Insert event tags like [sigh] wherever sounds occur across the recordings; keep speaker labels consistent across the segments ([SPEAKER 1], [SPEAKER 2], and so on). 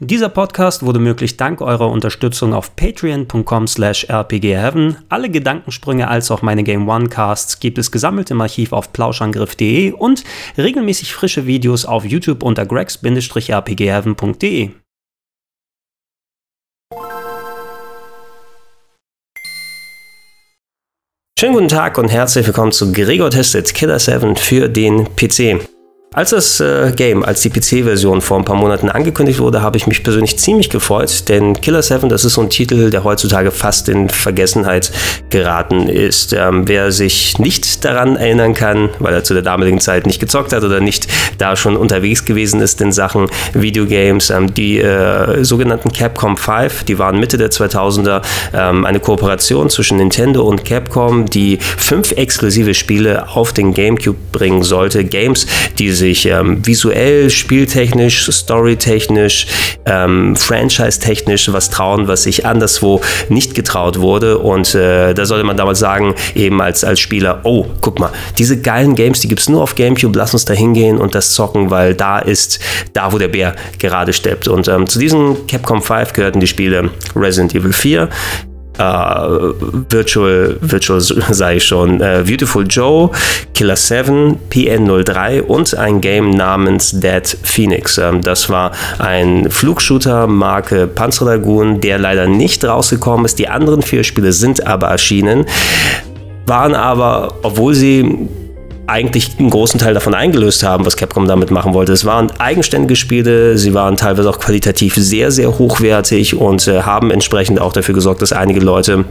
[SPEAKER 1] Dieser Podcast wurde möglich dank eurer Unterstützung auf patreon.com slash rpgheaven. Alle Gedankensprünge als auch meine Game One Casts gibt es gesammelt im Archiv auf plauschangriff.de und regelmäßig frische Videos auf YouTube unter gregs-rpgheaven.de. Schönen guten Tag und herzlich willkommen zu Gregor Tested Killer 7 für den PC. Als das äh, Game, als die PC-Version vor ein paar Monaten angekündigt wurde, habe ich mich persönlich ziemlich gefreut, denn Killer 7, das ist so ein Titel, der heutzutage fast in Vergessenheit geraten ist. Ähm, wer sich nicht daran erinnern kann, weil er zu der damaligen Zeit nicht gezockt hat oder nicht da schon unterwegs gewesen ist in Sachen Videogames, ähm, die äh, sogenannten Capcom 5, die waren Mitte der 2000er ähm, eine Kooperation zwischen Nintendo und Capcom, die fünf exklusive Spiele auf den GameCube bringen sollte. Games, die sich sich ähm, visuell, spieltechnisch, storytechnisch, ähm, franchise-technisch was trauen, was sich anderswo nicht getraut wurde. Und äh, da sollte man damals sagen, eben als, als Spieler, oh, guck mal, diese geilen Games, die gibt es nur auf GameCube, lass uns da hingehen und das zocken, weil da ist da, wo der Bär gerade steppt. Und ähm, zu diesen Capcom 5 gehörten die Spiele Resident Evil 4, Uh, Virtual, Virtual [laughs] sei ich schon, uh, Beautiful Joe, Killer 7, PN03 und ein Game namens Dead Phoenix. Ähm, das war ein Flugshooter Marke Panzer Lagoon, der leider nicht rausgekommen ist. Die anderen vier Spiele sind aber erschienen, waren aber, obwohl sie eigentlich einen großen Teil davon eingelöst haben, was Capcom damit machen wollte. Es waren eigenständige Spiele, sie waren teilweise auch qualitativ sehr, sehr hochwertig und äh, haben entsprechend auch dafür gesorgt, dass einige Leute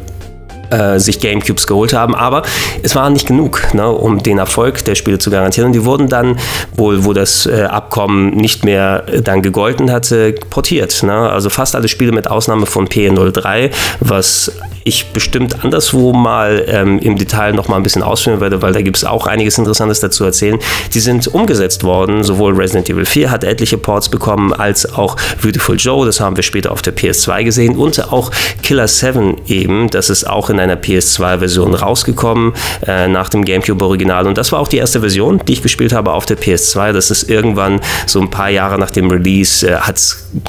[SPEAKER 1] äh, sich Gamecubes geholt haben, aber es war nicht genug, ne, um den Erfolg der Spiele zu garantieren. Und die wurden dann, wohl, wo das äh, Abkommen nicht mehr äh, dann gegolten hatte, portiert. Ne? Also fast alle Spiele mit Ausnahme von P03, was ich bestimmt anderswo mal ähm, im Detail noch mal ein bisschen ausführen werde, weil da gibt es auch einiges Interessantes dazu erzählen. Die sind umgesetzt worden. Sowohl Resident Evil 4 hat etliche Ports bekommen, als auch Beautiful Joe. Das haben wir später auf der PS2 gesehen. Und auch Killer 7 eben. Das ist auch in einer PS2-Version rausgekommen äh, nach dem GameCube-Original. Und das war auch die erste Version, die ich gespielt habe auf der PS2. Das ist irgendwann so ein paar Jahre nach dem Release, äh, hat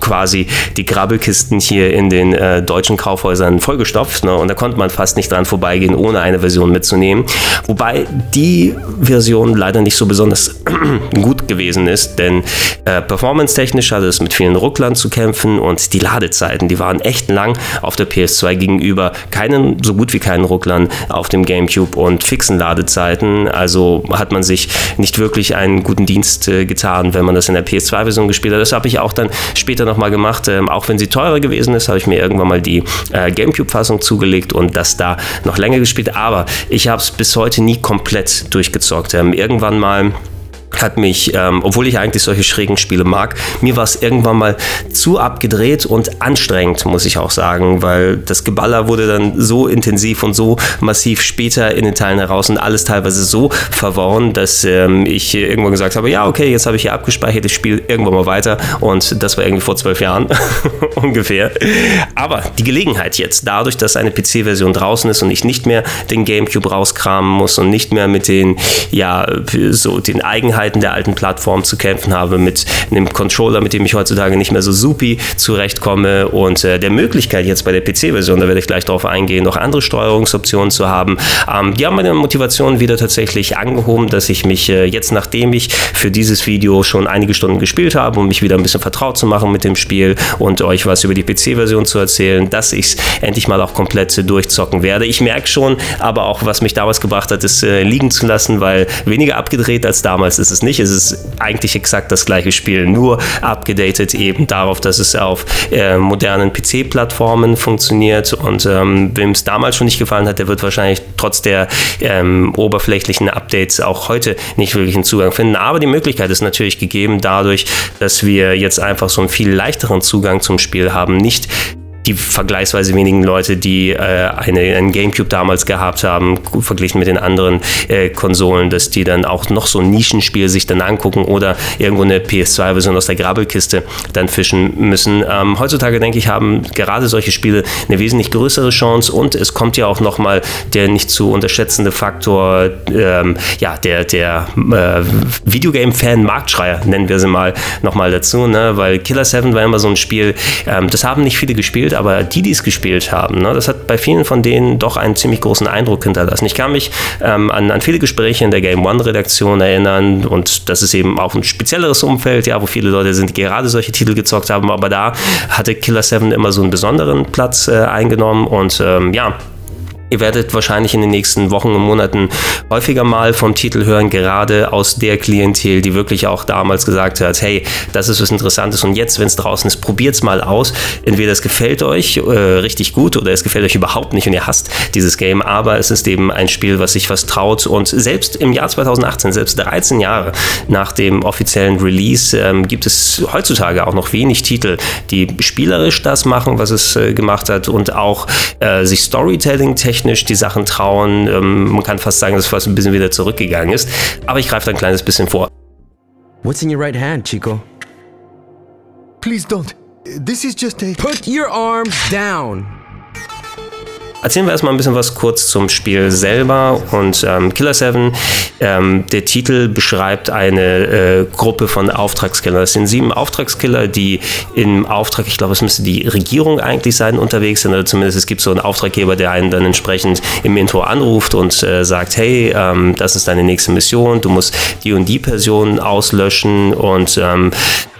[SPEAKER 1] quasi die Grabbelkisten hier in den äh, deutschen Kaufhäusern vollgestopft Ne? Und da konnte man fast nicht dran vorbeigehen, ohne eine Version mitzunehmen. Wobei die Version leider nicht so besonders [clears throat] gut gewesen ist, denn äh, performance-technisch hatte es mit vielen Rucklern zu kämpfen und die Ladezeiten, die waren echt lang auf der PS2 gegenüber keinen, so gut wie keinen Rucklern auf dem GameCube und fixen Ladezeiten. Also hat man sich nicht wirklich einen guten Dienst äh, getan, wenn man das in der PS2-Version gespielt hat. Das habe ich auch dann später nochmal gemacht. Ähm, auch wenn sie teurer gewesen ist, habe ich mir irgendwann mal die äh, GameCube-Fassung zu zugelegt und das da noch länger gespielt. Aber ich habe es bis heute nie komplett durchgezockt. Ähm, irgendwann mal hat mich, ähm, obwohl ich eigentlich solche schrägen Spiele mag, mir war es irgendwann mal zu abgedreht und anstrengend, muss ich auch sagen, weil das Geballer wurde dann so intensiv und so massiv später in den Teilen heraus und alles teilweise so verworren, dass ähm, ich irgendwann gesagt habe, ja, okay, jetzt habe ich hier abgespeichert, ich spiele irgendwann mal weiter und das war irgendwie vor zwölf Jahren [laughs] ungefähr. Aber die Gelegenheit jetzt, dadurch, dass eine PC-Version draußen ist und ich nicht mehr den GameCube rauskramen muss und nicht mehr mit den, ja, so den Eigenheiten Eigenheiten der alten Plattform zu kämpfen habe, mit einem Controller, mit dem ich heutzutage nicht mehr so supi zurechtkomme und äh, der Möglichkeit jetzt bei der PC-Version, da werde ich gleich darauf eingehen, noch andere Steuerungsoptionen zu haben. Ähm, die haben meine Motivation wieder tatsächlich angehoben, dass ich mich äh, jetzt, nachdem ich für dieses Video schon einige Stunden gespielt habe, um mich wieder ein bisschen vertraut zu machen mit dem Spiel und euch was über die PC-Version zu erzählen, dass ich es endlich mal auch komplett durchzocken werde. Ich merke schon, aber auch was mich damals gebracht hat, ist äh, liegen zu lassen, weil weniger abgedreht als damals ist es nicht. Es ist eigentlich exakt das gleiche Spiel, nur abgedatet eben darauf, dass es auf äh, modernen PC-Plattformen funktioniert. Und ähm, wem es damals schon nicht gefallen hat, der wird wahrscheinlich trotz der ähm, oberflächlichen Updates auch heute nicht wirklich einen Zugang finden. Aber die Möglichkeit ist natürlich gegeben dadurch, dass wir jetzt einfach so einen viel leichteren Zugang zum Spiel haben. Nicht die vergleichsweise wenigen Leute, die äh, eine, einen Gamecube damals gehabt haben, verglichen mit den anderen äh, Konsolen, dass die dann auch noch so ein Nischenspiel sich dann angucken oder irgendwo eine PS2-Version aus der Grabbelkiste dann fischen müssen. Ähm, heutzutage, denke ich, haben gerade solche Spiele eine wesentlich größere Chance und es kommt ja auch nochmal der nicht zu unterschätzende Faktor, ähm, ja, der, der äh, Videogame-Fan-Marktschreier, nennen wir sie mal, nochmal dazu, ne? weil Killer 7 war immer so ein Spiel, ähm, das haben nicht viele gespielt, aber die, die es gespielt haben, ne, das hat bei vielen von denen doch einen ziemlich großen Eindruck hinterlassen. Ich kann mich ähm, an, an viele Gespräche in der Game One-Redaktion erinnern und das ist eben auch ein spezielleres Umfeld, ja, wo viele Leute sind, die gerade solche Titel gezockt haben, aber da hatte Killer 7 immer so einen besonderen Platz äh, eingenommen und ähm, ja, Ihr werdet wahrscheinlich in den nächsten Wochen und Monaten häufiger mal vom Titel hören, gerade aus der Klientel, die wirklich auch damals gesagt hat, hey, das ist was Interessantes und jetzt, wenn es draußen ist, probiert es mal aus. Entweder es gefällt euch äh, richtig gut oder es gefällt euch überhaupt nicht und ihr hasst dieses Game, aber es ist eben ein Spiel, was sich was traut und selbst im Jahr 2018, selbst 13 Jahre nach dem offiziellen Release, ähm, gibt es heutzutage auch noch wenig Titel, die spielerisch das machen, was es äh, gemacht hat und auch äh, sich Storytelling technisch die Sachen trauen. Ähm, man kann fast sagen, dass es fast ein bisschen wieder zurückgegangen ist. Aber ich greife da ein kleines bisschen vor.
[SPEAKER 2] What's in your right hand, Chico?
[SPEAKER 3] Please don't. This is just a.
[SPEAKER 2] Put your arms down.
[SPEAKER 1] Erzählen wir erstmal ein bisschen was kurz zum Spiel selber und ähm, Killer 7. Ähm, der Titel beschreibt eine äh, Gruppe von Auftragskillern. Das sind sieben Auftragskiller, die im Auftrag, ich glaube, es müsste die Regierung eigentlich sein, unterwegs sind oder zumindest es gibt so einen Auftraggeber, der einen dann entsprechend im Intro anruft und äh, sagt, hey, ähm, das ist deine nächste Mission, du musst die und die Person auslöschen und ähm,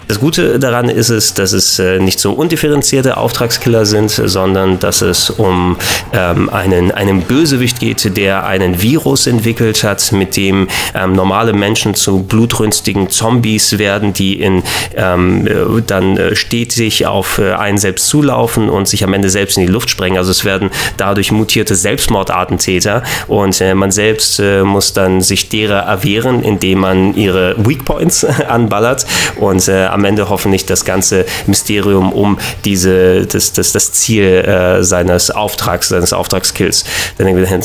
[SPEAKER 1] das Gute daran ist es, dass es äh, nicht so undifferenzierte Auftragskiller sind, sondern dass es um ähm, einen, einen Bösewicht geht, der einen Virus entwickelt hat, mit dem ähm, normale Menschen zu blutrünstigen Zombies werden, die in, ähm, äh, dann äh, stetig auf äh, einen selbst zulaufen und sich am Ende selbst in die Luft sprengen. Also es werden dadurch mutierte Selbstmordattentäter und äh, man selbst äh, muss dann sich derer erwehren, indem man ihre Weakpoints [laughs] anballert und am Ende hoffentlich das ganze Mysterium um diese, das, das, das Ziel äh, seines Auftrags, seines Auftragskills dann irgendwie dahin.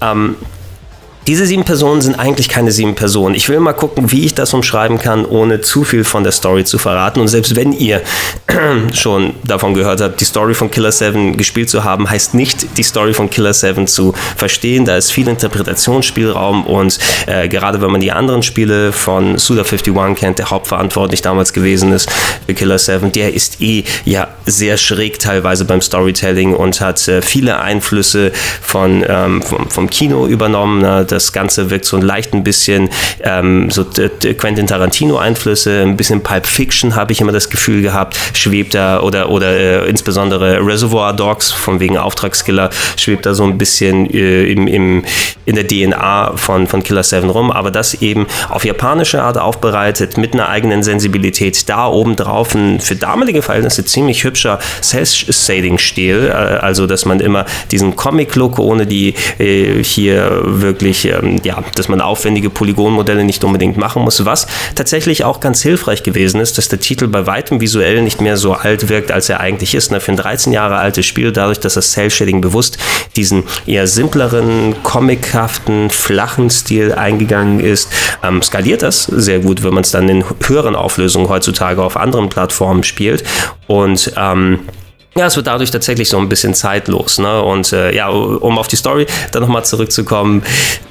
[SPEAKER 1] Ähm, diese sieben Personen sind eigentlich keine sieben Personen. Ich will mal gucken, wie ich das umschreiben kann, ohne zu viel von der Story zu verraten. Und selbst wenn ihr [clears throat] schon davon gehört habt, die Story von Killer 7 gespielt zu haben, heißt nicht, die Story von Killer 7 zu verstehen. Da ist viel Interpretationsspielraum und äh, gerade wenn man die anderen Spiele von Suda51 kennt, der hauptverantwortlich damals gewesen ist für Killer 7, der ist eh ja sehr schräg teilweise beim Storytelling und hat äh, viele Einflüsse von, ähm, vom, vom Kino übernommen. Ne? Das Ganze wirkt so leicht ein bisschen ähm, so Quentin Tarantino-Einflüsse, ein bisschen Pulp Fiction habe ich immer das Gefühl gehabt, schwebt da oder, oder äh, insbesondere Reservoir Dogs von wegen Auftragskiller schwebt da so ein bisschen äh, im, im, in der DNA von, von Killer 7 rum, aber das eben auf japanische Art aufbereitet, mit einer eigenen Sensibilität. Da obendrauf ein für damalige Verhältnisse ziemlich hübscher Cell-Shading-Stil, äh, also dass man immer diesen Comic-Look ohne die äh, hier wirklich ähm, ja, dass man aufwendige Polygonmodelle nicht unbedingt machen muss, was tatsächlich auch ganz hilfreich gewesen ist, dass der Titel bei weitem visuell nicht mehr so alt wirkt, als er eigentlich ist. Ne? Für ein 13 Jahre altes Spiel, dadurch, dass das Cell-Shading bewusst diesen eher simpleren, comichaften, flachen Stil eingegangen ist, ähm, skaliert das sehr gut, wenn man es dann in höheren Auflösungen heutzutage auf anderen Plattformen spielt. Und ähm, ja, es wird dadurch tatsächlich so ein bisschen zeitlos. Ne? Und äh, ja, um auf die Story dann nochmal zurückzukommen,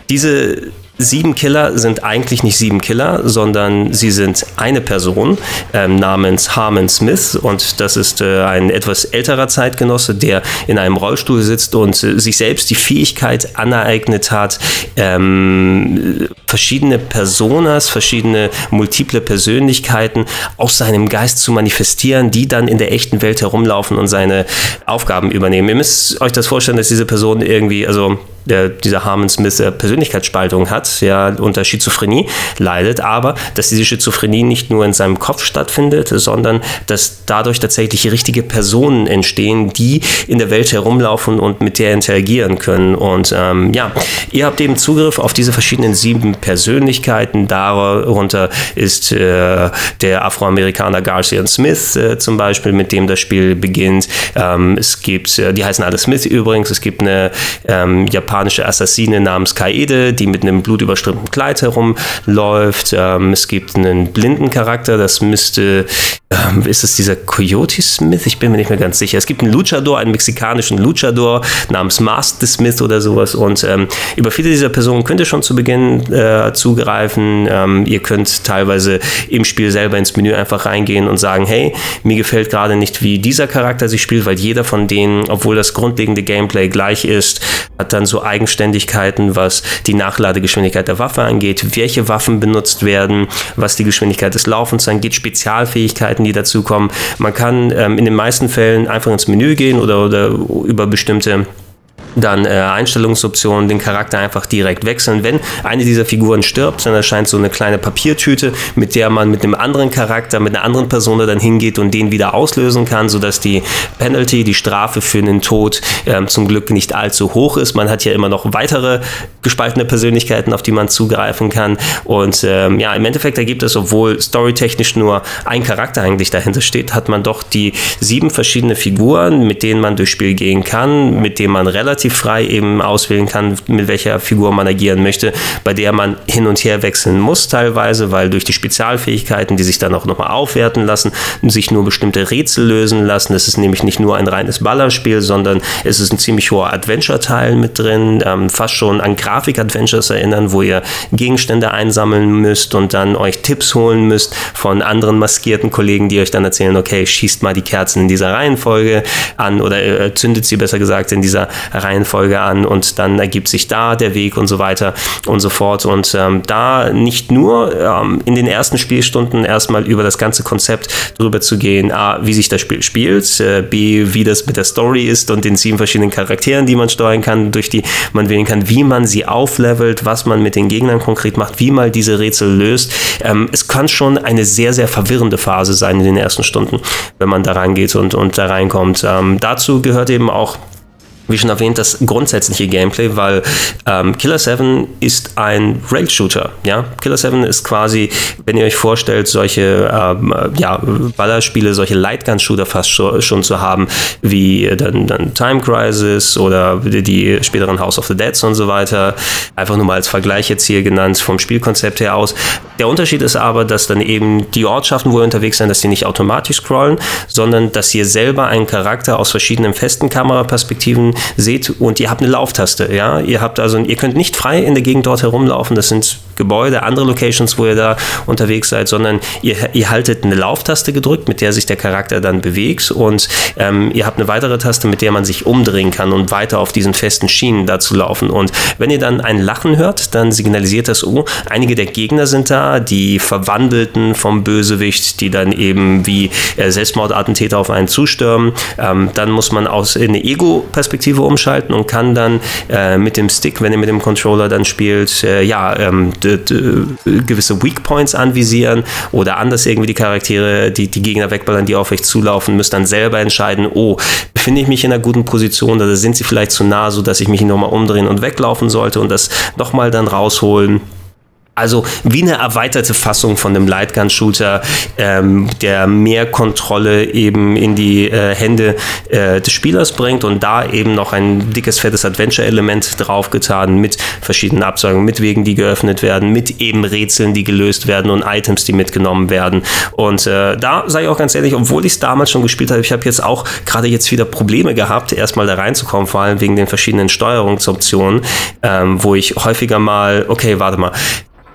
[SPEAKER 1] diese sieben Killer sind eigentlich nicht sieben Killer, sondern sie sind eine Person ähm, namens Harmon Smith und das ist äh, ein etwas älterer Zeitgenosse, der in einem Rollstuhl sitzt und äh, sich selbst die Fähigkeit aneignet hat, ähm, verschiedene Personas, verschiedene multiple Persönlichkeiten aus seinem Geist zu manifestieren, die dann in der echten Welt herumlaufen und seine Aufgaben übernehmen. Ihr müsst euch das vorstellen, dass diese Person irgendwie, also der, dieser Harmon Smith äh, Persönlichkeitsspaltung hat, ja, unter Schizophrenie leidet, aber dass diese Schizophrenie nicht nur in seinem Kopf stattfindet, sondern dass dadurch tatsächlich richtige Personen entstehen, die in der Welt herumlaufen und mit der interagieren können. Und ähm, ja, ihr habt eben Zugriff auf diese verschiedenen sieben Persönlichkeiten. Darunter ist äh, der Afroamerikaner Garcia Smith äh, zum Beispiel, mit dem das Spiel beginnt. Ähm, es gibt, äh, die heißen alle Smith übrigens, es gibt eine ähm, japanische Assassine namens Kaede, die mit einem blutüberströmten Kleid herumläuft. Ähm, es gibt einen blinden Charakter, das müsste, ähm, ist es dieser Coyote Smith? Ich bin mir nicht mehr ganz sicher. Es gibt einen Luchador, einen mexikanischen Luchador namens Master Smith oder sowas und ähm, über viele dieser Personen könnt ihr schon zu Beginn äh, zugreifen. Ähm, ihr könnt teilweise im Spiel selber ins Menü einfach reingehen und sagen, hey, mir gefällt gerade nicht, wie dieser Charakter sich spielt, weil jeder von denen, obwohl das grundlegende Gameplay gleich ist, hat dann so Eigenständigkeiten, was die Nachladegeschwindigkeit der Waffe angeht, welche Waffen benutzt werden, was die Geschwindigkeit des Laufens angeht, Spezialfähigkeiten, die dazukommen. Man kann ähm, in den meisten Fällen einfach ins Menü gehen oder, oder über bestimmte dann äh, Einstellungsoptionen, den Charakter einfach direkt wechseln. Wenn eine dieser Figuren stirbt, dann erscheint so eine kleine Papiertüte, mit der man mit einem anderen Charakter, mit einer anderen Person dann hingeht und den wieder auslösen kann, sodass die Penalty, die Strafe für den Tod äh, zum Glück nicht allzu hoch ist. Man hat ja immer noch weitere gespaltene Persönlichkeiten, auf die man zugreifen kann. Und ähm, ja, im Endeffekt ergibt es, obwohl storytechnisch nur ein Charakter eigentlich dahinter steht, hat man doch die sieben verschiedene Figuren, mit denen man durchs Spiel gehen kann, mit denen man relativ relativ frei eben auswählen kann, mit welcher Figur man agieren möchte, bei der man hin und her wechseln muss teilweise, weil durch die Spezialfähigkeiten, die sich dann auch nochmal aufwerten lassen, sich nur bestimmte Rätsel lösen lassen. Es ist nämlich nicht nur ein reines Ballerspiel, sondern es ist ein ziemlich hoher Adventure-Teil mit drin, ähm, fast schon an Grafik-Adventures erinnern, wo ihr Gegenstände einsammeln müsst und dann euch Tipps holen müsst von anderen maskierten Kollegen, die euch dann erzählen, okay, schießt mal die Kerzen in dieser Reihenfolge an oder äh, zündet sie besser gesagt in dieser Reihenfolge Reihenfolge an und dann ergibt sich da der Weg und so weiter und so fort. Und ähm, da nicht nur ähm, in den ersten Spielstunden erstmal über das ganze Konzept drüber zu gehen, A, wie sich das Spiel spielt, äh, B, wie das mit der Story ist und den sieben verschiedenen Charakteren, die man steuern kann, durch die man wählen kann, wie man sie auflevelt, was man mit den Gegnern konkret macht, wie man diese Rätsel löst. Ähm, es kann schon eine sehr, sehr verwirrende Phase sein in den ersten Stunden, wenn man da reingeht und, und da reinkommt. Ähm, dazu gehört eben auch wie schon erwähnt, das grundsätzliche Gameplay, weil ähm, Killer 7 ist ein Rail-Shooter. Ja? Killer 7 ist quasi, wenn ihr euch vorstellt, solche ähm, ja, Ballerspiele, solche Lightgun-Shooter fast schon, schon, zu haben, wie dann, dann Time Crisis oder die, die, späteren House of the Dead und so weiter. Einfach nur mal als Vergleich jetzt hier genannt vom Spielkonzept her aus. Der Unterschied ist aber, dass dann eben die Ortschaften, wo ihr unterwegs seid, dass die nicht automatisch scrollen, sondern dass ihr selber einen Charakter aus verschiedenen festen Kameraperspektiven seht und ihr habt eine Lauftaste. Ja? Ihr habt also, ihr könnt nicht frei in der Gegend dort herumlaufen. Das sind Gebäude, andere Locations, wo ihr da unterwegs seid, sondern ihr, ihr haltet eine Lauftaste gedrückt, mit der sich der Charakter dann bewegt und ähm, ihr habt eine weitere Taste, mit der man sich umdrehen kann und weiter auf diesen festen Schienen da zu laufen. Und wenn ihr dann ein Lachen hört, dann signalisiert das, oh, einige der Gegner sind da, die Verwandelten vom Bösewicht, die dann eben wie äh, Selbstmordattentäter auf einen zustürmen. Ähm, dann muss man aus in eine Ego-Perspektive umschalten und kann dann äh, mit dem Stick, wenn ihr mit dem Controller dann spielt, äh, ja, ähm, gewisse Weak Points anvisieren oder anders irgendwie die Charaktere, die, die Gegner wegballern, die auf euch zulaufen, müsst dann selber entscheiden, oh, befinde ich mich in einer guten Position oder sind sie vielleicht zu nah, so dass ich mich nochmal umdrehen und weglaufen sollte und das nochmal dann rausholen. Also wie eine erweiterte Fassung von dem Lightgun-Shooter, ähm, der mehr Kontrolle eben in die äh, Hände äh, des Spielers bringt und da eben noch ein dickes, fettes Adventure-Element draufgetan mit verschiedenen Absagen, mit Wegen, die geöffnet werden, mit eben Rätseln, die gelöst werden und Items, die mitgenommen werden. Und äh, da sage ich auch ganz ehrlich, obwohl ich es damals schon gespielt habe, ich habe jetzt auch gerade jetzt wieder Probleme gehabt, erstmal da reinzukommen, vor allem wegen den verschiedenen Steuerungsoptionen, ähm, wo ich häufiger mal, okay, warte mal,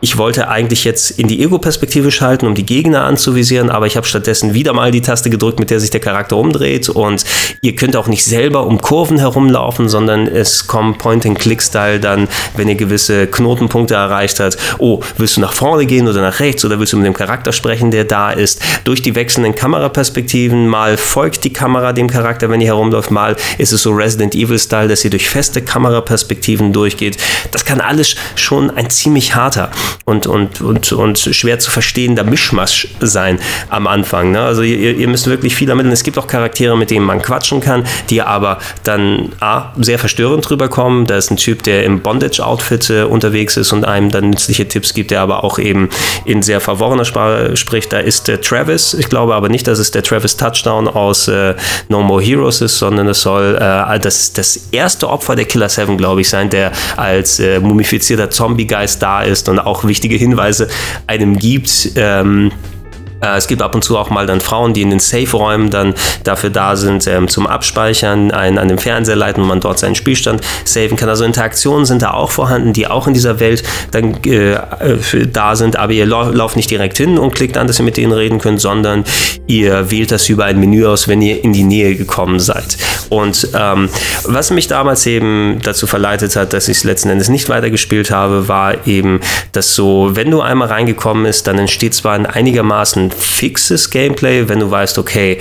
[SPEAKER 1] ich wollte eigentlich jetzt in die Ego-Perspektive schalten, um die Gegner anzuvisieren, aber ich habe stattdessen wieder mal die Taste gedrückt, mit der sich der Charakter umdreht und ihr könnt auch nicht selber um Kurven herumlaufen, sondern es kommt Point-and-Click-Style dann, wenn ihr gewisse Knotenpunkte erreicht habt. Oh, willst du nach vorne gehen oder nach rechts oder willst du mit dem Charakter sprechen, der da ist? Durch die wechselnden Kameraperspektiven, mal folgt die Kamera dem Charakter, wenn ihr herumläuft, mal ist es so Resident Evil-Style, dass ihr durch feste Kameraperspektiven durchgeht. Das kann alles schon ein ziemlich harter und, und, und, und schwer zu verstehender Mischmasch sein am Anfang. Ne? Also ihr, ihr müsst wirklich viel ermitteln. Es gibt auch Charaktere, mit denen man quatschen kann, die aber dann A, sehr verstörend drüber kommen. Da ist ein Typ, der im Bondage-Outfit äh, unterwegs ist und einem dann nützliche Tipps gibt, der aber auch eben in sehr verworrener Sprache spricht. Da ist der Travis. Ich glaube aber nicht, dass es der Travis Touchdown aus äh, No More Heroes ist, sondern es soll äh, das, das erste Opfer der Killer 7, glaube ich, sein, der als äh, mumifizierter Zombie-Geist da ist und auch wichtige Hinweise einem gibt. Ähm, äh, es gibt ab und zu auch mal dann Frauen, die in den Safe-Räumen dann dafür da sind, ähm, zum Abspeichern, einen an den Fernseher leiten und man dort seinen Spielstand saven kann. Also Interaktionen sind da auch vorhanden, die auch in dieser Welt dann äh, da sind, aber ihr lauft nicht direkt hin und klickt an, dass ihr mit denen reden könnt, sondern ihr wählt das über ein Menü aus, wenn ihr in die Nähe gekommen seid. Und ähm, was mich damals eben dazu verleitet hat, dass ich es letzten Endes nicht weitergespielt habe, war eben, dass so, wenn du einmal reingekommen bist, dann entsteht zwar ein einigermaßen fixes Gameplay, wenn du weißt, okay,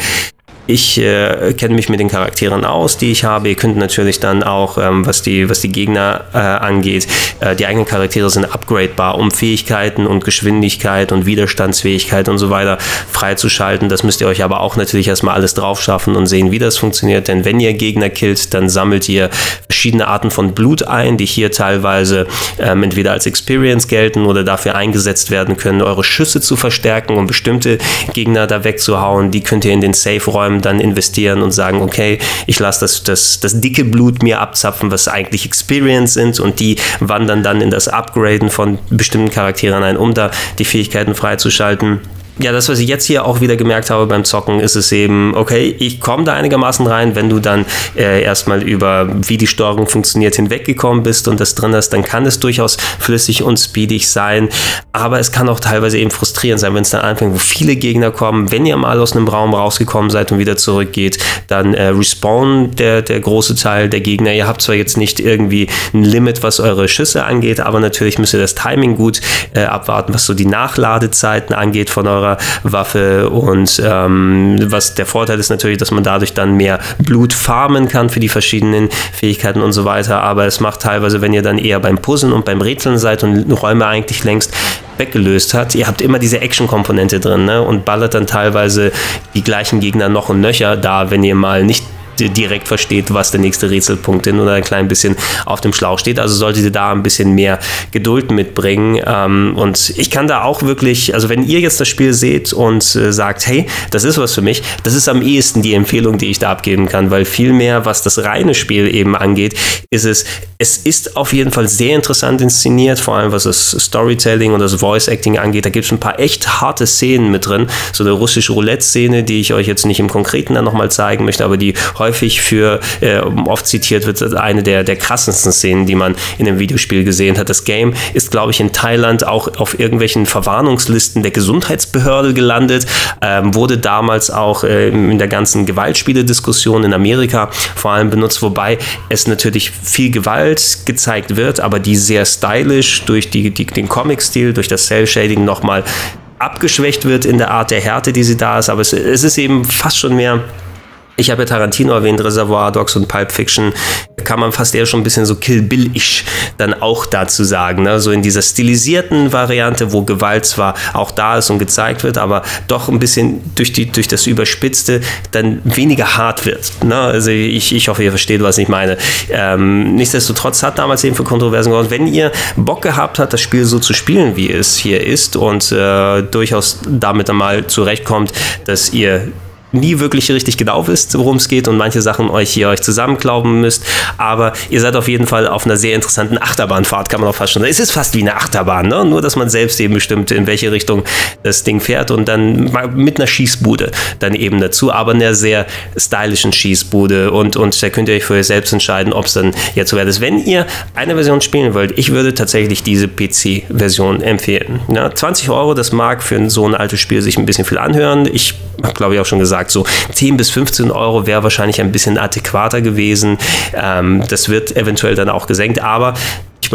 [SPEAKER 1] ich äh, kenne mich mit den Charakteren aus, die ich habe. Ihr könnt natürlich dann auch, ähm, was, die, was die Gegner äh, angeht, äh, die eigenen Charaktere sind upgradebar, um Fähigkeiten und Geschwindigkeit und Widerstandsfähigkeit und so weiter freizuschalten. Das müsst ihr euch aber auch natürlich erstmal alles drauf schaffen und sehen, wie das funktioniert. Denn wenn ihr Gegner killt, dann sammelt ihr verschiedene Arten von Blut ein, die hier teilweise ähm, entweder als Experience gelten oder dafür eingesetzt werden können, eure Schüsse zu verstärken, um bestimmte Gegner da wegzuhauen. Die könnt ihr in den Safe-Räumen dann investieren und sagen, okay, ich lasse das, das, das dicke Blut mir abzapfen, was eigentlich Experience sind. Und die wandern dann in das Upgraden von bestimmten Charakteren ein, um da die Fähigkeiten freizuschalten ja, das, was ich jetzt hier auch wieder gemerkt habe beim Zocken, ist es eben, okay, ich komme da einigermaßen rein, wenn du dann äh, erstmal über wie die Steuerung funktioniert hinweggekommen bist und das drin hast, dann kann es durchaus flüssig und speedig sein, aber es kann auch teilweise eben frustrierend sein, wenn es dann anfängt, wo viele Gegner kommen, wenn ihr mal aus einem Raum rausgekommen seid und wieder zurückgeht, dann äh, respawnen der, der große Teil der Gegner. Ihr habt zwar jetzt nicht irgendwie ein Limit, was eure Schüsse angeht, aber natürlich müsst ihr das Timing gut äh, abwarten, was so die Nachladezeiten angeht von eurer Waffe und ähm, was der Vorteil ist natürlich, dass man dadurch dann mehr Blut farmen kann für die verschiedenen Fähigkeiten und so weiter, aber es macht teilweise, wenn ihr dann eher beim Puzzeln und beim Rätseln seid und Räume eigentlich längst weggelöst hat, ihr habt immer diese Action-Komponente drin ne? und ballert dann teilweise die gleichen Gegner noch und nöcher da, wenn ihr mal nicht direkt versteht, was der nächste Rätselpunkt ist oder ein klein bisschen auf dem Schlauch steht. Also solltet ihr da ein bisschen mehr Geduld mitbringen. Ähm, und ich kann da auch wirklich, also wenn ihr jetzt das Spiel seht und äh, sagt, hey, das ist was für mich, das ist am ehesten die Empfehlung, die ich da abgeben kann, weil viel mehr, was das reine Spiel eben angeht, ist es, es ist auf jeden Fall sehr interessant inszeniert, vor allem was das Storytelling und das Voice Acting angeht. Da gibt es ein paar echt harte Szenen mit drin. So eine russische Roulette-Szene, die ich euch jetzt nicht im Konkreten dann nochmal zeigen möchte, aber die häufig häufig für, äh, oft zitiert wird, eine der, der krassesten Szenen, die man in einem Videospiel gesehen hat. Das Game ist, glaube ich, in Thailand auch auf irgendwelchen Verwarnungslisten der Gesundheitsbehörde gelandet, ähm, wurde damals auch äh, in der ganzen Gewaltspiele-Diskussion in Amerika vor allem benutzt, wobei es natürlich viel Gewalt gezeigt wird, aber die sehr stylisch durch die, die den Comic-Stil, durch das Cell-Shading nochmal abgeschwächt wird in der Art der Härte, die sie da ist. Aber es, es ist eben fast schon mehr ich habe ja Tarantino erwähnt, Reservoir Dogs und Pulp Fiction. Kann man fast eher schon ein bisschen so Kill Bill-ish dann auch dazu sagen. Ne? So in dieser stilisierten Variante, wo Gewalt zwar auch da ist und gezeigt wird, aber doch ein bisschen durch, die, durch das Überspitzte dann weniger hart wird. Ne? Also ich, ich hoffe, ihr versteht, was ich meine. Ähm, nichtsdestotrotz hat damals eben für Kontroversen gesorgt. Wenn ihr Bock gehabt habt, das Spiel so zu spielen, wie es hier ist und äh, durchaus damit einmal zurechtkommt, dass ihr nie wirklich richtig genau wisst, worum es geht und manche Sachen euch hier euch zusammenklauben müsst. Aber ihr seid auf jeden Fall auf einer sehr interessanten Achterbahnfahrt, kann man auch fast schon sagen. Es ist fast wie eine Achterbahn, ne? nur dass man selbst eben bestimmt, in welche Richtung das Ding fährt und dann mit einer Schießbude dann eben dazu, aber einer sehr stylischen Schießbude und, und da könnt ihr euch für euch selbst entscheiden, ob es dann jetzt so wert ist. Wenn ihr eine Version spielen wollt, ich würde tatsächlich diese PC-Version empfehlen. Ja, 20 Euro, das mag für so ein altes Spiel sich ein bisschen viel anhören. Ich habe, glaube ich, auch schon gesagt, so 10 bis 15 Euro wäre wahrscheinlich ein bisschen adäquater gewesen. Ähm, das wird eventuell dann auch gesenkt, aber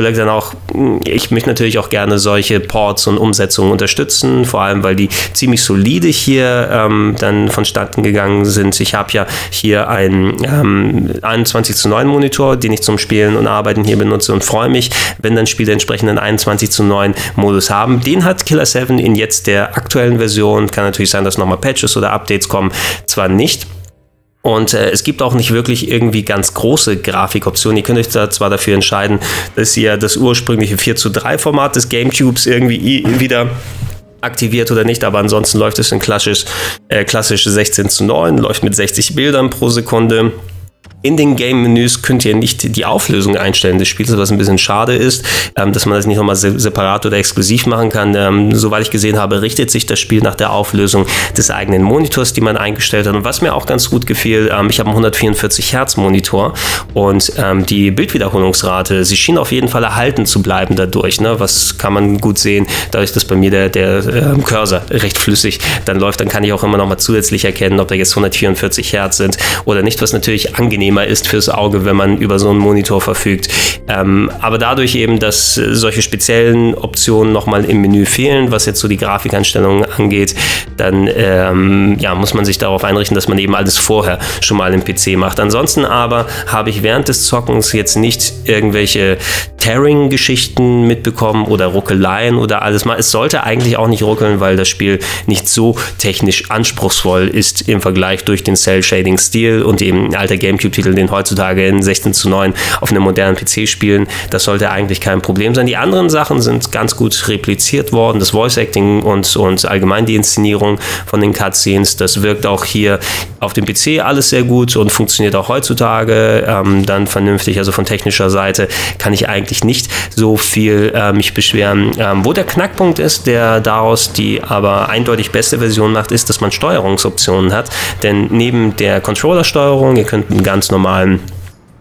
[SPEAKER 1] ich dann auch, hm, ich möchte natürlich auch gerne solche Ports und Umsetzungen unterstützen, vor allem weil die ziemlich solide hier ähm, dann vonstatten gegangen sind. Ich habe ja hier einen ähm, 21 zu 9 Monitor, den ich zum Spielen und Arbeiten hier benutze und freue mich, wenn dann Spiele entsprechend einen 21 zu 9 Modus haben. Den hat Killer 7 in jetzt der aktuellen Version. Kann natürlich sein, dass nochmal Patches oder Updates kommen. Zwar nicht und äh, es gibt auch nicht wirklich irgendwie ganz große Grafikoptionen. Ihr könnt euch da zwar dafür entscheiden, dass ihr das ursprüngliche 4 zu 3 Format des Gamecubes irgendwie wieder aktiviert oder nicht, aber ansonsten läuft es in klassisch, äh, klassisch 16 zu 9, läuft mit 60 Bildern pro Sekunde. In den Game-Menüs könnt ihr nicht die Auflösung einstellen des Spiels, was ein bisschen schade ist, ähm, dass man das nicht nochmal separat oder exklusiv machen kann. Ähm, soweit ich gesehen habe, richtet sich das Spiel nach der Auflösung des eigenen Monitors, die man eingestellt hat. Und was mir auch ganz gut gefiel, ähm, ich habe einen 144 Hertz Monitor und ähm, die Bildwiederholungsrate, sie schien auf jeden Fall erhalten zu bleiben dadurch. Ne? Was kann man gut sehen, dadurch, dass bei mir der, der äh, Cursor recht flüssig dann läuft, dann kann ich auch immer nochmal zusätzlich erkennen, ob da jetzt 144 Hertz sind oder nicht, was natürlich angenehm angenehmer ist fürs Auge, wenn man über so einen Monitor verfügt. Ähm, aber dadurch eben, dass solche speziellen Optionen nochmal im Menü fehlen, was jetzt so die Grafikeinstellungen angeht, dann ähm, ja, muss man sich darauf einrichten, dass man eben alles vorher schon mal im PC macht. Ansonsten aber habe ich während des Zockens jetzt nicht irgendwelche Tearing-Geschichten mitbekommen oder Ruckeleien oder alles. Es sollte eigentlich auch nicht ruckeln, weil das Spiel nicht so technisch anspruchsvoll ist im Vergleich durch den Cell-Shading-Stil und eben alter Gamecube-Titel Titel, den heutzutage in 16 zu 9 auf einem modernen PC spielen. Das sollte eigentlich kein Problem sein. Die anderen Sachen sind ganz gut repliziert worden. Das Voice Acting und, und allgemein die Inszenierung von den Cutscenes, das wirkt auch hier auf dem PC alles sehr gut und funktioniert auch heutzutage ähm, dann vernünftig. Also von technischer Seite kann ich eigentlich nicht so viel äh, mich beschweren. Ähm, wo der Knackpunkt ist, der daraus die aber eindeutig beste Version macht, ist, dass man Steuerungsoptionen hat. Denn neben der Controller-Steuerung, ihr könnt einen ganz normalen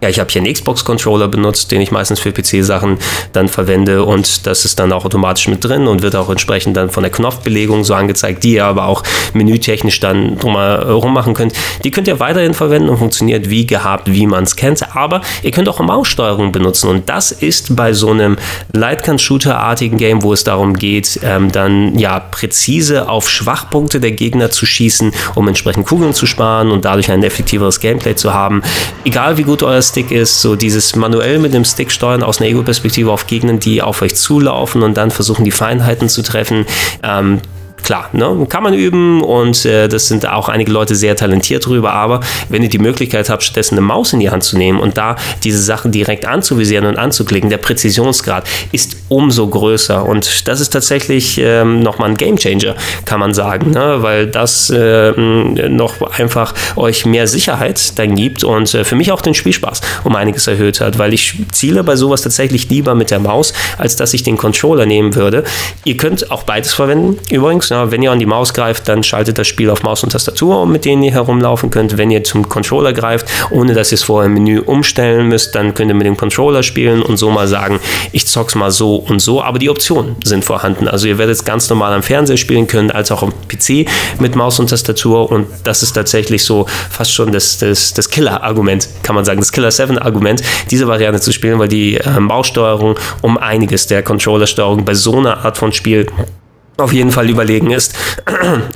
[SPEAKER 1] ja, ich habe hier einen Xbox-Controller benutzt, den ich meistens für PC-Sachen dann verwende und das ist dann auch automatisch mit drin und wird auch entsprechend dann von der Knopfbelegung so angezeigt, die ihr aber auch menütechnisch dann drumherum machen könnt. Die könnt ihr weiterhin verwenden und funktioniert wie gehabt, wie man es kennt, aber ihr könnt auch Maussteuerung benutzen und das ist bei so einem Lightgun-Shooter-artigen Game, wo es darum geht, ähm, dann ja präzise auf Schwachpunkte der Gegner zu schießen, um entsprechend Kugeln zu sparen und dadurch ein effektiveres Gameplay zu haben. Egal wie gut euer Stick ist, so dieses manuell mit dem Stick steuern aus einer Ego-Perspektive auf Gegner, die auf euch zulaufen und dann versuchen, die Feinheiten zu treffen. Ähm, klar, ne? kann man üben und äh, das sind auch einige Leute sehr talentiert drüber, aber wenn ihr die Möglichkeit habt, stattdessen eine Maus in die Hand zu nehmen und da diese Sachen direkt anzuvisieren und anzuklicken, der Präzisionsgrad ist umso größer und das ist tatsächlich ähm, nochmal ein Gamechanger, kann man sagen, ne? weil das äh, noch einfach euch mehr Sicherheit dann gibt und äh, für mich auch den Spielspaß um einiges erhöht hat, weil ich ziele bei sowas tatsächlich lieber mit der Maus, als dass ich den Controller nehmen würde. Ihr könnt auch beides verwenden, übrigens, ja, wenn ihr an die Maus greift, dann schaltet das Spiel auf Maus und Tastatur, mit denen ihr herumlaufen könnt. Wenn ihr zum Controller greift, ohne dass ihr es vorher im Menü umstellen müsst, dann könnt ihr mit dem Controller spielen und so mal sagen, ich zock's mal so und so. Aber die Optionen sind vorhanden. Also ihr werdet es ganz normal am Fernseher spielen können, als auch am PC mit Maus und Tastatur. Und das ist tatsächlich so fast schon das, das, das Killer-Argument, kann man sagen, das Killer 7-Argument, diese Variante zu spielen, weil die äh, Maussteuerung um einiges der Controllersteuerung bei so einer Art von Spiel auf jeden Fall überlegen ist.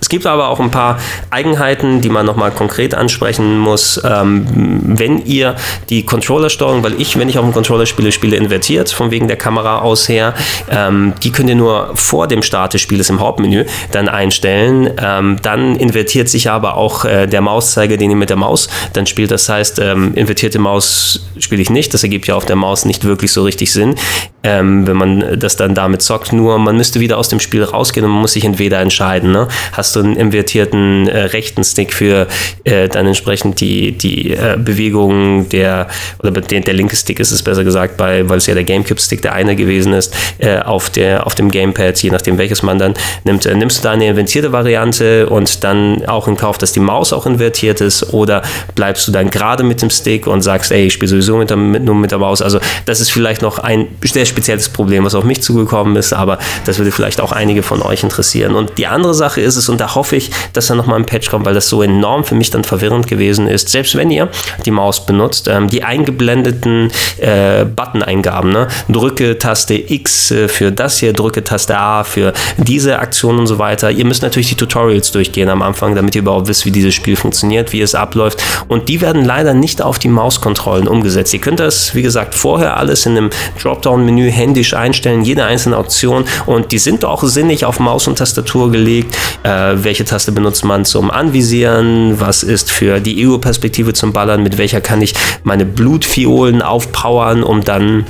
[SPEAKER 1] Es gibt aber auch ein paar Eigenheiten, die man nochmal konkret ansprechen muss. Ähm, wenn ihr die Controllersteuerung, weil ich, wenn ich auf dem Controller spiele, spiele invertiert, von wegen der Kamera aus her, ähm, die könnt ihr nur vor dem Start des Spieles im Hauptmenü dann einstellen. Ähm, dann invertiert sich aber auch äh, der Mauszeiger, den ihr mit der Maus dann spielt. Das heißt, ähm, invertierte Maus spiele ich nicht. Das ergibt ja auf der Maus nicht wirklich so richtig Sinn, ähm, wenn man das dann damit zockt. Nur man müsste wieder aus dem Spiel raus gehen und man muss sich entweder entscheiden, ne? hast du einen invertierten äh, rechten Stick für äh, dann entsprechend die, die äh, Bewegungen der, oder der, der linke Stick ist es besser gesagt, bei, weil es ja der Gamecube-Stick der eine gewesen ist, äh, auf, der, auf dem Gamepad, je nachdem welches man dann nimmt. Äh, nimmst du da eine invertierte Variante und dann auch in Kauf, dass die Maus auch invertiert ist oder bleibst du dann gerade mit dem Stick und sagst, ey, ich spiele sowieso mit der, mit, nur mit der Maus. Also das ist vielleicht noch ein sehr spezielles Problem, was auf mich zugekommen ist, aber das würde vielleicht auch einige von euch interessieren. Und die andere Sache ist es, und da hoffe ich, dass da nochmal ein Patch kommt, weil das so enorm für mich dann verwirrend gewesen ist, selbst wenn ihr die Maus benutzt, ähm, die eingeblendeten äh, Button-Eingaben, ne? drücke Taste X äh, für das hier, drücke Taste A für diese Aktion und so weiter. Ihr müsst natürlich die Tutorials durchgehen am Anfang, damit ihr überhaupt wisst, wie dieses Spiel funktioniert, wie es abläuft. Und die werden leider nicht auf die Mauskontrollen umgesetzt. Ihr könnt das, wie gesagt, vorher alles in einem Dropdown-Menü händisch einstellen, jede einzelne Option. Und die sind auch sinnig auf Maus und Tastatur gelegt. Äh, welche Taste benutzt man zum Anvisieren? Was ist für die Ego-Perspektive zum Ballern? Mit welcher kann ich meine Blutfiolen aufpowern, um dann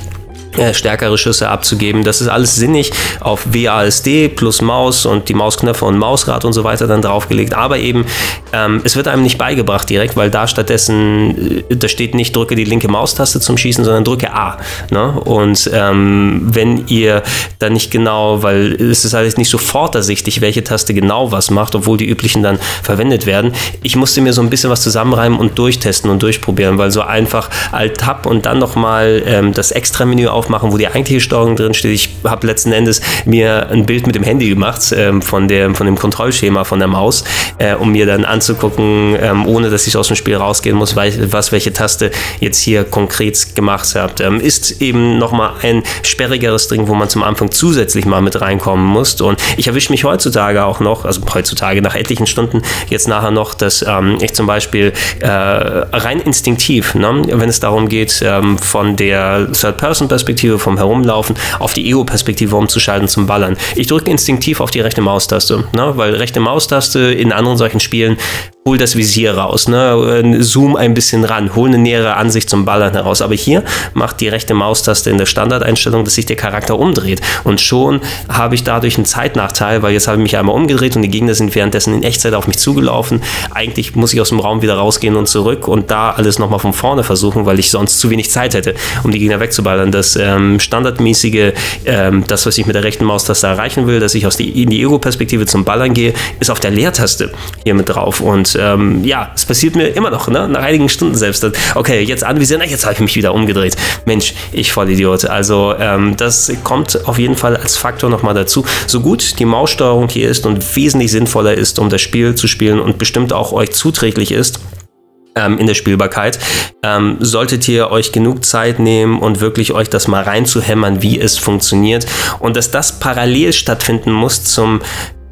[SPEAKER 1] äh, stärkere Schüsse abzugeben. Das ist alles sinnig auf WASD plus Maus und die Mausknöpfe und Mausrad und so weiter dann draufgelegt. Aber eben, ähm, es wird einem nicht beigebracht direkt, weil da stattdessen, äh, da steht nicht drücke die linke Maustaste zum Schießen, sondern drücke A. Ne? Und ähm, wenn ihr dann nicht genau, weil es ist alles nicht sofort ersichtlich, welche Taste genau was macht, obwohl die üblichen dann verwendet werden. Ich musste mir so ein bisschen was zusammenreimen und durchtesten und durchprobieren, weil so einfach Alt-Tab und dann nochmal ähm, das Extra-Menü auf aufmachen, wo die eigentliche Steuerung drin steht. Ich habe letzten Endes mir ein Bild mit dem Handy gemacht ähm, von, der, von dem Kontrollschema von der Maus, äh, um mir dann anzugucken, ähm, ohne dass ich aus dem Spiel rausgehen muss, was welche Taste jetzt hier konkret gemacht hat. Ähm, ist eben nochmal ein sperrigeres Ding, wo man zum Anfang zusätzlich mal mit reinkommen muss. Und ich erwische mich heutzutage auch noch, also heutzutage nach etlichen Stunden jetzt nachher noch, dass ähm, ich zum Beispiel äh, rein instinktiv, ne, wenn es darum geht, ähm, von der Third-Person-Perspektive Perspektive vom Herumlaufen auf die Ego-Perspektive umzuschalten zum Ballern. Ich drücke instinktiv auf die rechte Maustaste, ne? weil rechte Maustaste in anderen solchen Spielen hol das Visier raus, ne? zoom ein bisschen ran, hol eine nähere Ansicht zum Ballern heraus. Aber hier macht die rechte Maustaste in der Standardeinstellung, dass sich der Charakter umdreht. Und schon habe ich dadurch einen Zeitnachteil, weil jetzt habe ich mich einmal umgedreht und die Gegner sind währenddessen in Echtzeit auf mich zugelaufen. Eigentlich muss ich aus dem Raum wieder rausgehen und zurück und da alles nochmal von vorne versuchen, weil ich sonst zu wenig Zeit hätte, um die Gegner wegzuballern. Das ähm, standardmäßige, ähm, das, was ich mit der rechten Maustaste erreichen will, dass ich aus die, in die Ego-Perspektive zum Ballern gehe, ist auf der Leertaste hier mit drauf. Und ähm, ja, es passiert mir immer noch, ne? nach einigen Stunden selbst. Okay, jetzt anvisieren, jetzt habe ich mich wieder umgedreht. Mensch, ich Vollidiot. Also ähm, das kommt auf jeden Fall als Faktor nochmal dazu. So gut die Maussteuerung hier ist und wesentlich sinnvoller ist, um das Spiel zu spielen und bestimmt auch euch zuträglich ist, ähm, in der Spielbarkeit, ähm, solltet ihr euch genug Zeit nehmen und wirklich euch das mal reinzuhämmern, wie es funktioniert und dass das parallel stattfinden muss zum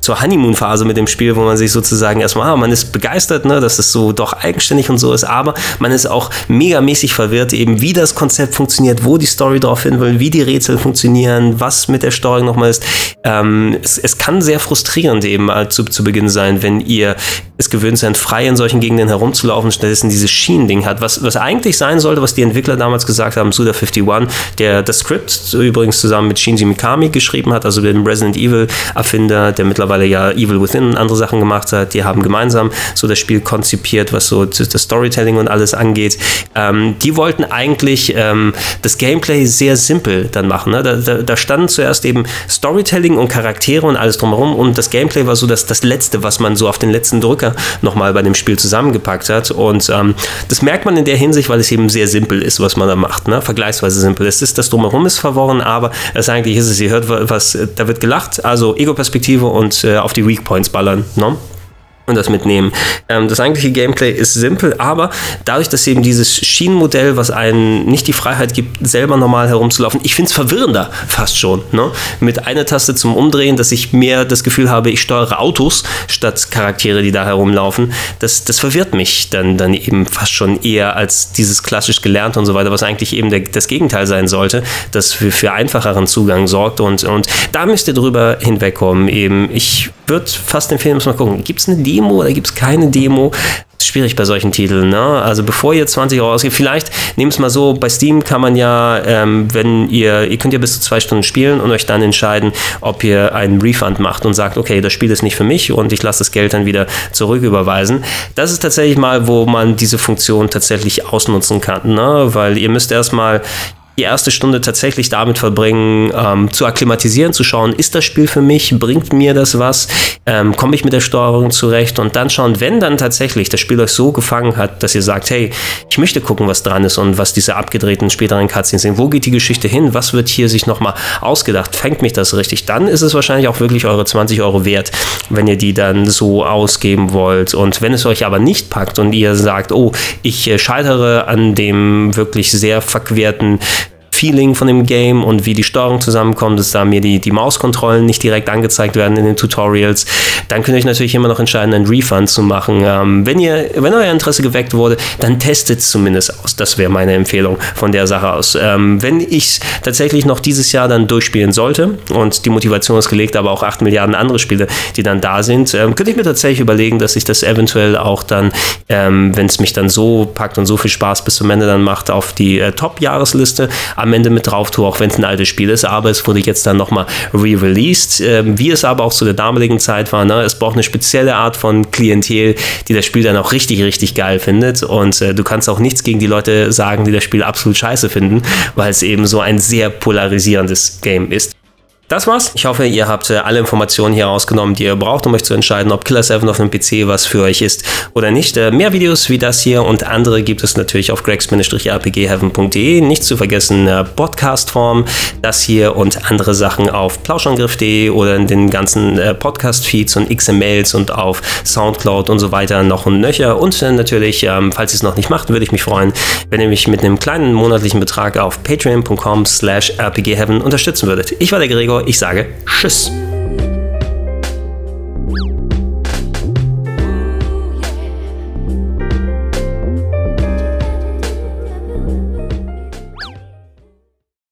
[SPEAKER 1] zur Honeymoon-Phase mit dem Spiel, wo man sich sozusagen erstmal, ah, man ist begeistert, ne, dass es so doch eigenständig und so ist, aber man ist auch megamäßig verwirrt, eben wie das Konzept funktioniert, wo die Story drauf hin will, wie die Rätsel funktionieren, was mit der Story nochmal ist. Ähm, es, es, kann sehr frustrierend eben zu, zu Beginn sein, wenn ihr es gewöhnt seid, frei in solchen Gegenden herumzulaufen, stattdessen dieses Schienending hat, was, was eigentlich sein sollte, was die Entwickler damals gesagt haben, Suda51, der das Skript übrigens zusammen mit Shinji Mikami geschrieben hat, also dem Resident Evil Erfinder, der mittlerweile mittlerweile ja Evil Within und andere Sachen gemacht hat. Die haben gemeinsam so das Spiel konzipiert, was so das Storytelling und alles angeht. Ähm, die wollten eigentlich ähm, das Gameplay sehr simpel dann machen. Ne? Da, da, da, standen zuerst eben Storytelling und Charaktere und alles drumherum und das Gameplay war so das, das Letzte, was man so auf den letzten Drücker nochmal bei dem Spiel zusammengepackt hat. Und ähm, das merkt man in der Hinsicht, weil es eben sehr simpel ist, was man da macht. Ne? Vergleichsweise simpel. Es ist das Drumherum ist verworren, aber es eigentlich ist es, ihr hört was, da wird gelacht, also Ego-Perspektive und äh, auf die Weak Points ballern. Ne? Und das mitnehmen. Ähm, das eigentliche Gameplay ist simpel, aber dadurch, dass eben dieses Schienenmodell, was einen nicht die Freiheit gibt, selber normal herumzulaufen, ich finde es verwirrender fast schon. Ne? Mit einer Taste zum Umdrehen, dass ich mehr das Gefühl habe, ich steuere Autos statt Charaktere, die da herumlaufen. Das, das verwirrt mich dann, dann eben fast schon eher als dieses klassisch Gelernte und so weiter, was eigentlich eben der, das Gegenteil sein sollte, das für, für einfacheren Zugang sorgt und, und da müsst ihr drüber hinwegkommen. Eben, ich würde fast empfehlen, muss mal gucken, gibt es eine Demo oder gibt es keine Demo? schwierig bei solchen Titeln. Ne? Also bevor ihr 20 Euro ausgebt, vielleicht nehmt es mal so, bei Steam kann man ja, ähm, wenn ihr, ihr könnt ja bis zu zwei Stunden spielen und euch dann entscheiden, ob ihr einen Refund macht und sagt, okay, das Spiel ist nicht für mich und ich lasse das Geld dann wieder zurücküberweisen. Das ist tatsächlich mal, wo man diese Funktion tatsächlich ausnutzen kann, ne? weil ihr müsst erstmal die erste Stunde tatsächlich damit verbringen, ähm, zu akklimatisieren, zu schauen, ist das Spiel für mich, bringt mir das was, ähm, komme ich mit der Steuerung zurecht und dann schauen, wenn dann tatsächlich das Spiel euch so gefangen hat, dass ihr sagt, hey, ich möchte gucken, was dran ist und was diese abgedrehten späteren Cutscenes sind, wo geht die Geschichte hin, was wird hier sich nochmal ausgedacht, fängt mich das richtig, dann ist es wahrscheinlich auch wirklich eure 20 Euro wert, wenn ihr die dann so ausgeben wollt. Und wenn es euch aber nicht packt und ihr sagt, oh, ich äh, scheitere an dem wirklich sehr verquerten Feeling von dem Game und wie die Steuerung zusammenkommt, dass da mir die, die Mauskontrollen nicht direkt angezeigt werden in den Tutorials, dann könnt ihr euch natürlich immer noch entscheiden, einen Refund zu machen. Ähm, wenn, ihr, wenn euer Interesse geweckt wurde, dann testet es zumindest aus. Das wäre meine Empfehlung von der Sache aus. Ähm, wenn ich es tatsächlich noch dieses Jahr dann durchspielen sollte und die Motivation ist gelegt, aber auch 8 Milliarden andere Spiele, die dann da sind, ähm, könnte ich mir tatsächlich überlegen, dass ich das eventuell auch dann, ähm, wenn es mich dann so packt und so viel Spaß bis zum Ende dann macht, auf die äh, Top-Jahresliste am Ende mit drauf tue, auch wenn es ein altes Spiel ist. Aber es wurde jetzt dann nochmal re-released. Ähm, wie es aber auch zu der damaligen Zeit war, ne? es braucht eine spezielle Art von Klientel, die das Spiel dann auch richtig, richtig geil findet. Und äh, du kannst auch nichts gegen die Leute sagen, die das Spiel absolut scheiße finden, weil es eben so ein sehr polarisierendes Game ist. Das war's. Ich hoffe, ihr habt äh, alle Informationen hier rausgenommen, die ihr braucht, um euch zu entscheiden, ob Killer 7 auf einem PC was für euch ist oder nicht. Äh, mehr Videos wie das hier und andere gibt es natürlich auf gregs-rpgheaven.de. Nicht zu vergessen, äh, Podcast-Form, das hier und andere Sachen auf plauschangriff.de oder in den ganzen Podcast-Feeds und XMLs und auf Soundcloud und so weiter noch ein Nöcher. Und natürlich, ähm, falls ihr es noch nicht macht, würde ich mich freuen, wenn ihr mich mit einem kleinen monatlichen Betrag auf patreon.com slash rpgheaven unterstützen würdet. Ich war der Gregor ich sage Tschüss.